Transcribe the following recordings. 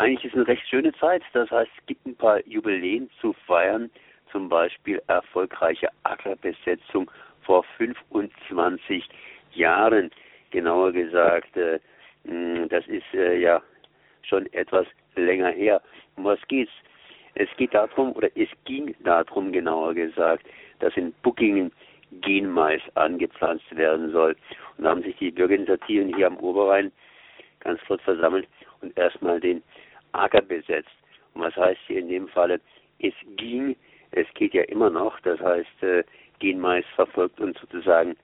eigentlich ist eine recht schöne Zeit. Das heißt, es gibt ein paar Jubiläen zu feiern, zum Beispiel erfolgreiche Ackerbesetzung vor 25 Jahren. Genauer gesagt, äh, das ist äh, ja schon etwas länger her. Um was geht's? Es geht darum, oder es ging darum, genauer gesagt, dass in Buckingen Genmais angepflanzt werden soll. Und da haben sich die Bürgerinitiativen hier am Oberrhein ganz flott versammelt und erstmal den Acker besetzt. Und was heißt hier in dem Falle? Es ging, es geht ja immer noch, das heißt, äh, Genmais verfolgt uns sozusagen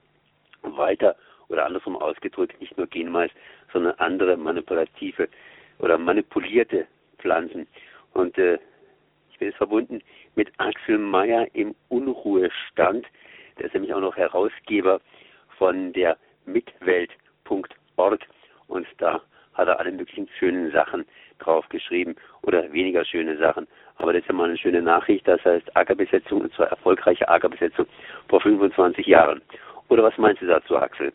weiter oder andersrum ausgedrückt, nicht nur Genmais, sondern andere manipulative oder manipulierte Pflanzen. Und äh, ich bin jetzt verbunden mit Axel Meyer im Unruhestand. Der ist nämlich auch noch Herausgeber von der mitwelt.org und da hat er alle möglichen schönen Sachen draufgeschrieben oder weniger schöne Sachen. Aber das ist ja mal eine schöne Nachricht, das heißt Ackerbesetzung und zwar erfolgreiche Ackerbesetzung vor 25 Jahren. Oder was meinst du dazu, Axel?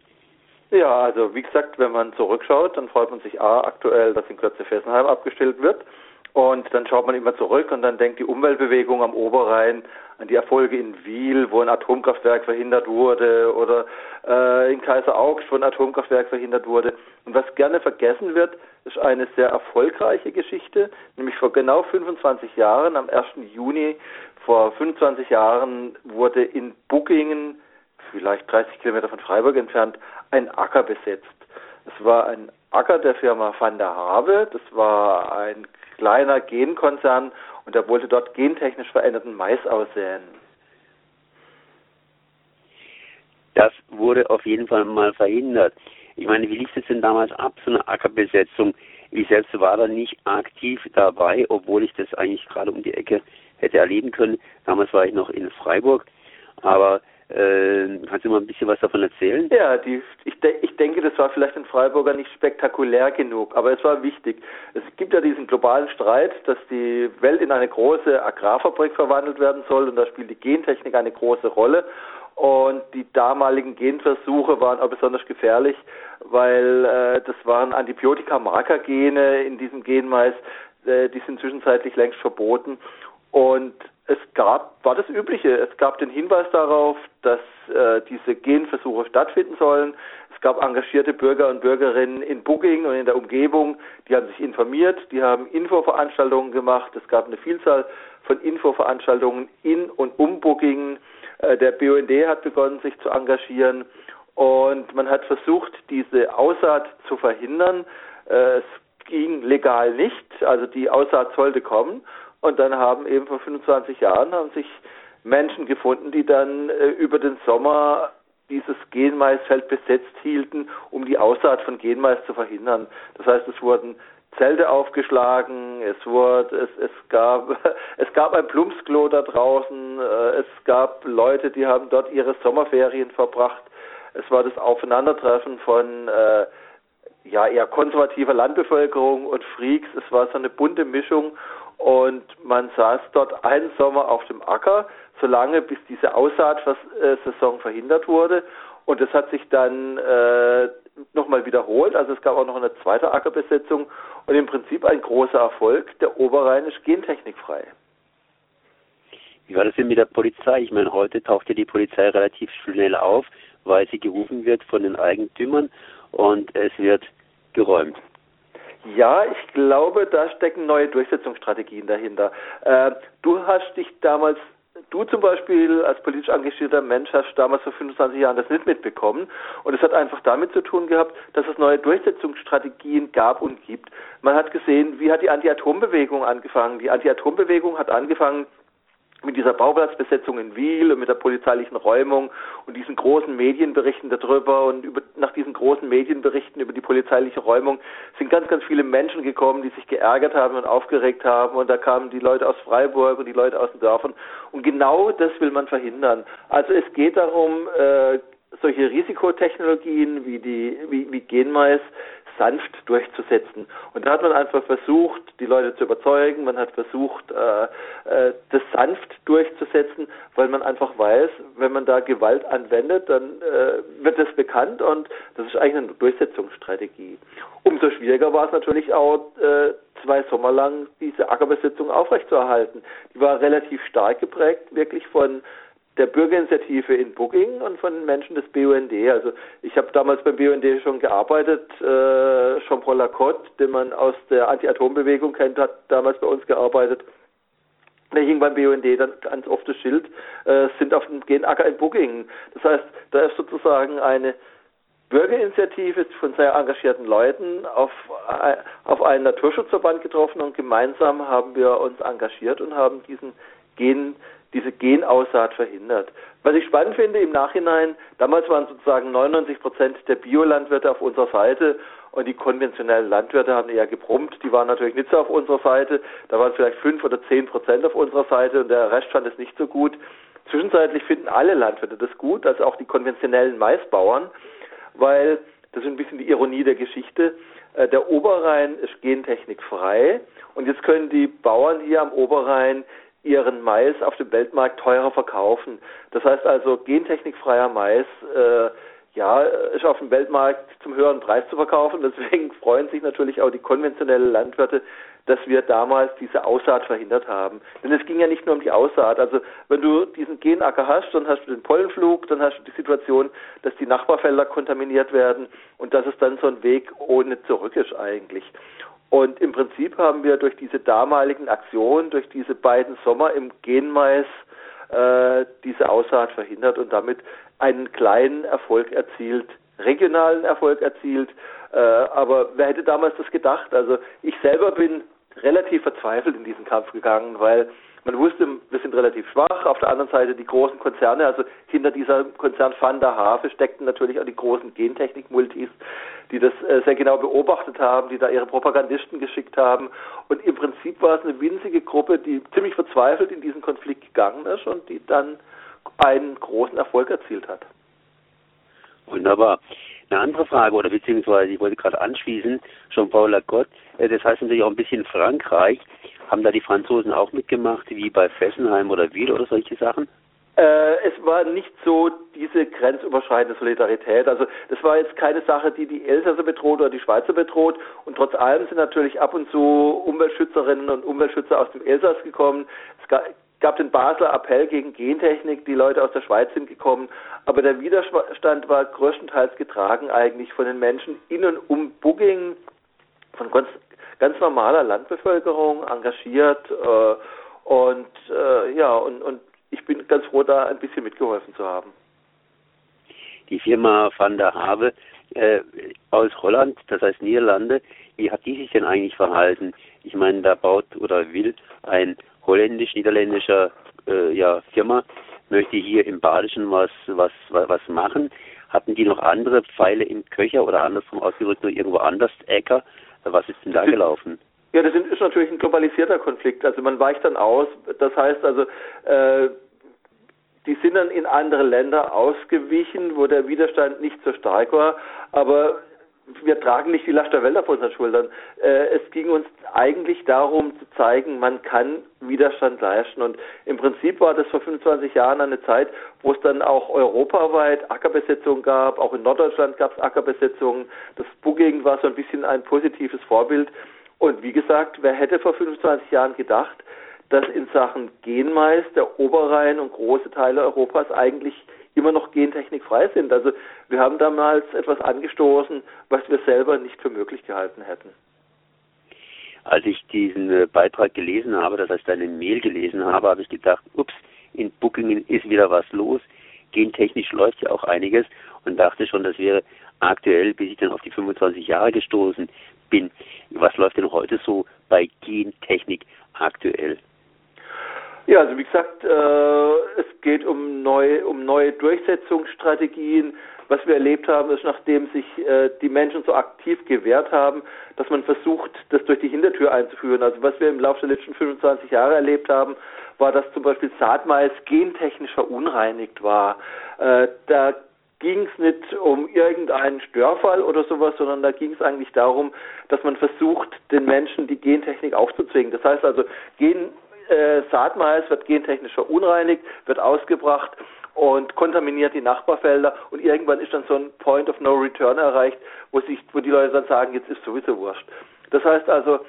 Ja, also wie gesagt, wenn man zurückschaut, dann freut man sich A, aktuell, dass in Kürze Fessenheim abgestellt wird. Und dann schaut man immer zurück und dann denkt die Umweltbewegung am Oberrhein an die Erfolge in Wiel, wo ein Atomkraftwerk verhindert wurde, oder äh, in Kaiser-Augst, wo ein Atomkraftwerk verhindert wurde. Und was gerne vergessen wird, ist eine sehr erfolgreiche Geschichte, nämlich vor genau 25 Jahren, am 1. Juni vor 25 Jahren, wurde in Buckingen, vielleicht 30 Kilometer von Freiburg entfernt, ein Acker besetzt. Es war ein Acker der Firma Van der Habe. Das war ein kleiner Genkonzern und er wollte dort gentechnisch veränderten Mais aussäen. Das wurde auf jeden Fall mal verhindert. Ich meine, wie lief es denn damals ab, so eine Ackerbesetzung? Ich selbst war da nicht aktiv dabei, obwohl ich das eigentlich gerade um die Ecke hätte erleben können. Damals war ich noch in Freiburg, aber äh, kannst du mal ein bisschen was davon erzählen? Ja, die, ich, de ich denke, das war vielleicht in Freiburger nicht spektakulär genug, aber es war wichtig. Es gibt ja diesen globalen Streit, dass die Welt in eine große Agrarfabrik verwandelt werden soll und da spielt die Gentechnik eine große Rolle. Und die damaligen Genversuche waren auch besonders gefährlich, weil äh, das waren Antibiotika-Markergene in diesem Genmais, äh, die sind zwischenzeitlich längst verboten. Und es gab, war das Übliche. Es gab den Hinweis darauf, dass äh, diese Genversuche stattfinden sollen. Es gab engagierte Bürger und Bürgerinnen in Booking und in der Umgebung, die haben sich informiert, die haben Infoveranstaltungen gemacht. Es gab eine Vielzahl von Infoveranstaltungen in und um Booking. Äh, der BUND hat begonnen, sich zu engagieren und man hat versucht, diese Aussaat zu verhindern. Äh, es ging legal nicht, also die Aussaat sollte kommen und dann haben eben vor 25 Jahren haben sich Menschen gefunden, die dann äh, über den Sommer dieses Genmaisfeld besetzt hielten, um die Aussaat von Genmais zu verhindern. Das heißt, es wurden Zelte aufgeschlagen, es wurde, es, es gab, es gab ein Plumpsklo da draußen, äh, es gab Leute, die haben dort ihre Sommerferien verbracht. Es war das Aufeinandertreffen von äh, ja eher konservativer Landbevölkerung und Freaks. Es war so eine bunte Mischung und man saß dort einen Sommer auf dem Acker, solange bis diese Aussaatsaison verhindert wurde. Und das hat sich dann äh, nochmal wiederholt. Also es gab auch noch eine zweite Ackerbesetzung und im Prinzip ein großer Erfolg. Der Oberrhein ist gentechnikfrei. Wie war das denn mit der Polizei? Ich meine, heute taucht ja die Polizei relativ schnell auf, weil sie gerufen wird von den Eigentümern und es wird geräumt. Ja, ich glaube, da stecken neue Durchsetzungsstrategien dahinter. Äh, du hast dich damals, du zum Beispiel als politisch engagierter Mensch hast damals vor 25 Jahren das nicht mitbekommen. Und es hat einfach damit zu tun gehabt, dass es neue Durchsetzungsstrategien gab und gibt. Man hat gesehen, wie hat die Anti-Atom-Bewegung angefangen. Die Anti-Atom-Bewegung hat angefangen, mit dieser Bauplatzbesetzung in Wiel und mit der polizeilichen Räumung und diesen großen Medienberichten darüber und über, nach diesen großen Medienberichten über die polizeiliche Räumung sind ganz, ganz viele Menschen gekommen, die sich geärgert haben und aufgeregt haben und da kamen die Leute aus Freiburg und die Leute aus den Dörfern und genau das will man verhindern. Also es geht darum, äh, solche Risikotechnologien wie die wie, wie Genmais sanft durchzusetzen. Und da hat man einfach versucht, die Leute zu überzeugen, man hat versucht, äh, äh, das sanft durchzusetzen, weil man einfach weiß, wenn man da Gewalt anwendet, dann äh, wird das bekannt und das ist eigentlich eine Durchsetzungsstrategie. Umso schwieriger war es natürlich auch, äh, zwei Sommer lang diese Ackerbesetzung aufrechtzuerhalten. Die war relativ stark geprägt, wirklich von der Bürgerinitiative in Booking und von Menschen des BUND. Also ich habe damals beim BUND schon gearbeitet. Äh, Jean-Paul Lacotte, den man aus der Anti-Atom-Bewegung kennt, hat damals bei uns gearbeitet. Der hing beim BUND dann ganz oft das Schild, äh, sind auf dem Genacker in Booking. Das heißt, da ist sozusagen eine Bürgerinitiative von sehr engagierten Leuten auf, äh, auf einen Naturschutzverband getroffen und gemeinsam haben wir uns engagiert und haben diesen Gen diese Genaussaat verhindert. Was ich spannend finde im Nachhinein, damals waren sozusagen 99 Prozent der Biolandwirte auf unserer Seite und die konventionellen Landwirte haben eher gebrummt. Die waren natürlich nicht so auf unserer Seite. Da waren vielleicht fünf oder zehn Prozent auf unserer Seite und der Rest fand es nicht so gut. Zwischenzeitlich finden alle Landwirte das gut, also auch die konventionellen Maisbauern, weil das ist ein bisschen die Ironie der Geschichte. Äh, der Oberrhein ist gentechnikfrei und jetzt können die Bauern hier am Oberrhein ihren Mais auf dem Weltmarkt teurer verkaufen. Das heißt also, gentechnikfreier Mais äh, ja, ist auf dem Weltmarkt zum höheren Preis zu verkaufen. Deswegen freuen sich natürlich auch die konventionellen Landwirte, dass wir damals diese Aussaat verhindert haben. Denn es ging ja nicht nur um die Aussaat. Also wenn du diesen Genacker hast, dann hast du den Pollenflug, dann hast du die Situation, dass die Nachbarfelder kontaminiert werden und dass es dann so ein Weg ohne zurück ist eigentlich. Und im Prinzip haben wir durch diese damaligen Aktionen, durch diese beiden Sommer im Genmais äh, diese Aussaat verhindert und damit einen kleinen Erfolg erzielt, regionalen Erfolg erzielt. Äh, aber wer hätte damals das gedacht? Also ich selber bin relativ verzweifelt in diesen Kampf gegangen, weil man wusste, wir sind relativ schwach. Auf der anderen Seite die großen Konzerne, also hinter dieser Konzern Van der Hafe steckten natürlich auch die großen Gentechnik-Multis, die das äh, sehr genau beobachtet haben, die da ihre Propagandisten geschickt haben. Und im Prinzip war es eine winzige Gruppe, die ziemlich verzweifelt in diesen Konflikt gegangen ist und die dann einen großen Erfolg erzielt hat. Wunderbar. Eine andere Frage, oder beziehungsweise ich wollte gerade anschließen, Jean-Paul Lacotte, äh, das heißt natürlich auch ein bisschen Frankreich. Haben da die Franzosen auch mitgemacht, wie bei Fessenheim oder Wiel oder solche Sachen? Äh, es war nicht so diese grenzüberschreitende Solidarität. Also das war jetzt keine Sache, die die Elsässer bedroht oder die Schweizer bedroht. Und trotz allem sind natürlich ab und zu Umweltschützerinnen und Umweltschützer aus dem Elsass gekommen. Es gab den Basler Appell gegen Gentechnik. Die Leute aus der Schweiz sind gekommen. Aber der Widerstand war größtenteils getragen eigentlich von den Menschen in und um Bugging, von ganz ganz normaler Landbevölkerung, engagiert äh, und äh, ja, und, und ich bin ganz froh, da ein bisschen mitgeholfen zu haben. Die Firma Van der Have äh, aus Holland, das heißt Niederlande, wie hat die sich denn eigentlich verhalten? Ich meine, da baut oder will ein holländisch-niederländischer äh, ja, Firma, möchte hier im Badischen was, was, was, was machen. Hatten die noch andere Pfeile im Köcher oder andersrum ausgedrückt nur irgendwo anders Äcker? Was ist denn da gelaufen? Ja, das ist natürlich ein globalisierter Konflikt. Also man weicht dann aus. Das heißt also, äh, die sind dann in andere Länder ausgewichen, wo der Widerstand nicht so stark war. Aber wir tragen nicht die Last der Welt auf unseren Schultern. Äh, es ging uns eigentlich darum zu zeigen, man kann Widerstand leisten. Und im Prinzip war das vor 25 Jahren eine Zeit, wo es dann auch europaweit Ackerbesetzungen gab. Auch in Norddeutschland gab es Ackerbesetzungen. Das Bugging war so ein bisschen ein positives Vorbild. Und wie gesagt, wer hätte vor 25 Jahren gedacht, dass in Sachen Genmais der Oberrhein und große Teile Europas eigentlich immer noch gentechnikfrei sind. Also wir haben damals etwas angestoßen, was wir selber nicht für möglich gehalten hätten. Als ich diesen äh, Beitrag gelesen habe, das heißt eine Mail gelesen habe, habe ich gedacht, ups, in Bookingen ist wieder was los. Gentechnisch läuft ja auch einiges und dachte schon, das wäre aktuell, bis ich dann auf die 25 Jahre gestoßen bin. Was läuft denn heute so bei Gentechnik aktuell? Ja, also wie gesagt, äh, es geht um neue, um neue Durchsetzungsstrategien. Was wir erlebt haben, ist, nachdem sich äh, die Menschen so aktiv gewehrt haben, dass man versucht, das durch die Hintertür einzuführen. Also was wir im Laufe der letzten 25 Jahre erlebt haben, war, dass zum Beispiel Saatmais gentechnisch verunreinigt war. Äh, da ging es nicht um irgendeinen Störfall oder sowas, sondern da ging es eigentlich darum, dass man versucht, den Menschen die Gentechnik aufzuzwingen. Das heißt also, Gen äh, Saatmais wird gentechnisch verunreinigt, wird ausgebracht und kontaminiert die Nachbarfelder und irgendwann ist dann so ein Point of No Return erreicht, wo sich, wo die Leute dann sagen, jetzt ist sowieso wurscht. Das heißt also,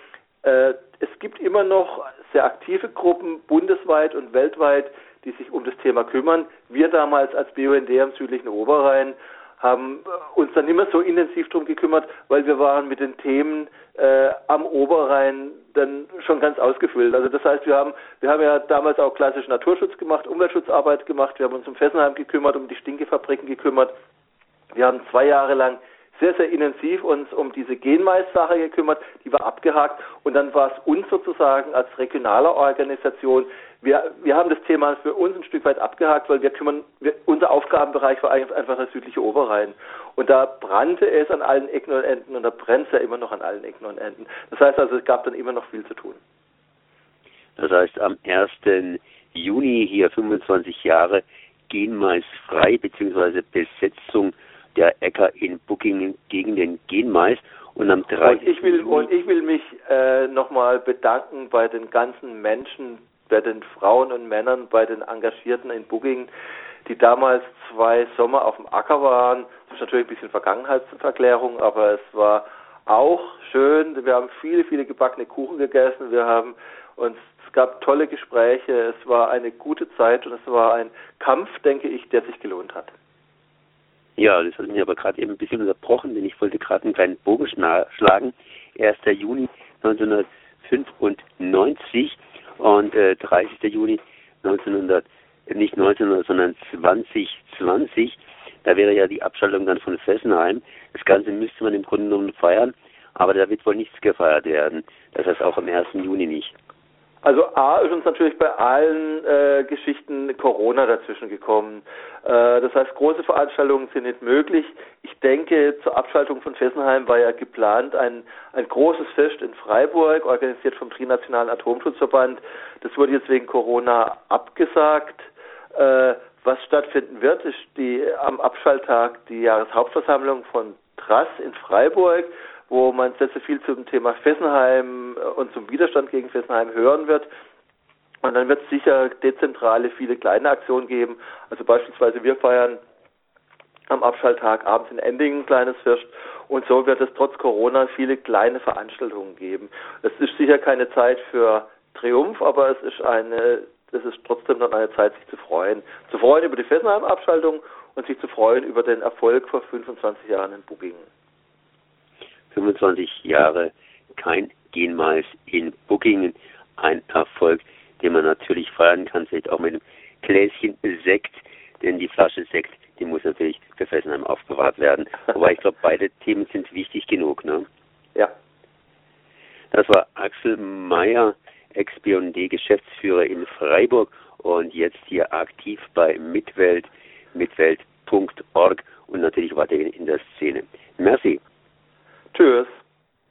Äh, es gibt immer noch sehr aktive Gruppen bundesweit und weltweit, die sich um das Thema kümmern. Wir damals als BUND am südlichen Oberrhein haben äh, uns dann immer so intensiv darum gekümmert, weil wir waren mit den Themen äh, am Oberrhein dann schon ganz ausgefüllt. Also das heißt, wir haben wir haben ja damals auch klassisch Naturschutz gemacht, Umweltschutzarbeit gemacht, wir haben uns um Fessenheim gekümmert, um die Stinkefabriken gekümmert. Wir haben zwei Jahre lang sehr, sehr intensiv uns um diese Genmais-Sache gekümmert, die war abgehakt und dann war es uns sozusagen als regionaler Organisation, wir, wir haben das Thema für uns ein Stück weit abgehakt, weil wir kümmern, wir, unser Aufgabenbereich war einfach der südliche Oberrhein. Und da brannte es an allen Ecken und Enden und da brennt es ja immer noch an allen Ecken und Enden. Das heißt also, es gab dann immer noch viel zu tun. Das heißt, am 1. Juni hier 25 Jahre Genmais frei bzw. Besetzung der Äcker in Buckingen gegen den Genmais. Und am 30. Und ich will, und ich will mich äh, nochmal bedanken bei den ganzen Menschen, bei den Frauen und Männern, bei den Engagierten in Buckingen, die damals zwei Sommer auf dem Acker waren. Das ist natürlich ein bisschen Vergangenheitsverklärung, aber es war auch schön. Wir haben viele, viele gebackene Kuchen gegessen. Wir haben uns, es gab tolle Gespräche. Es war eine gute Zeit und es war ein Kampf, denke ich, der sich gelohnt hat. Ja, das hat mich aber gerade eben ein bisschen unterbrochen, denn ich wollte gerade einen kleinen Bogen schlagen. 1. Juni 1995 und äh, 30. Juni 1900, nicht 1900, sondern 2020. Da wäre ja die Abschaltung dann von Fessenheim. Das Ganze müsste man im Grunde genommen feiern, aber da wird wohl nichts gefeiert werden. Das heißt auch am 1. Juni nicht. Also A ist uns natürlich bei allen äh, Geschichten Corona dazwischen gekommen. Äh, das heißt, große Veranstaltungen sind nicht möglich. Ich denke, zur Abschaltung von Fessenheim war ja geplant ein, ein großes Fest in Freiburg, organisiert vom Trinationalen Atomschutzverband. Das wurde jetzt wegen Corona abgesagt. Äh, was stattfinden wird, ist die am Abschalttag die Jahreshauptversammlung von TRAS in Freiburg wo man sehr, sehr viel zum Thema Fessenheim äh, und zum Widerstand gegen Fessenheim hören wird. Und dann wird es sicher dezentrale viele kleine Aktionen geben. Also beispielsweise wir feiern am Abschalttag abends in Endingen ein kleines Fest. Und so wird es trotz Corona viele kleine Veranstaltungen geben. Es ist sicher keine Zeit für Triumph, aber es ist eine, es ist trotzdem noch eine Zeit, sich zu freuen. Zu freuen über die Fessenheim-Abschaltung und sich zu freuen über den Erfolg vor 25 Jahren in Buggingen. 25 Jahre kein Genmais in Buckingen. Ein Erfolg, den man natürlich feiern kann, vielleicht auch mit einem Gläschen Sekt, denn die Flasche Sekt, die muss natürlich für Fessenheim aufbewahrt werden. Wobei ich glaube, beide Themen sind wichtig genug. Ne? Ja. Das war Axel Meyer, Ex-BND-Geschäftsführer in Freiburg und jetzt hier aktiv bei Mitwelt, mitwelt.org und natürlich weiterhin in der Szene. Merci. Tschüss.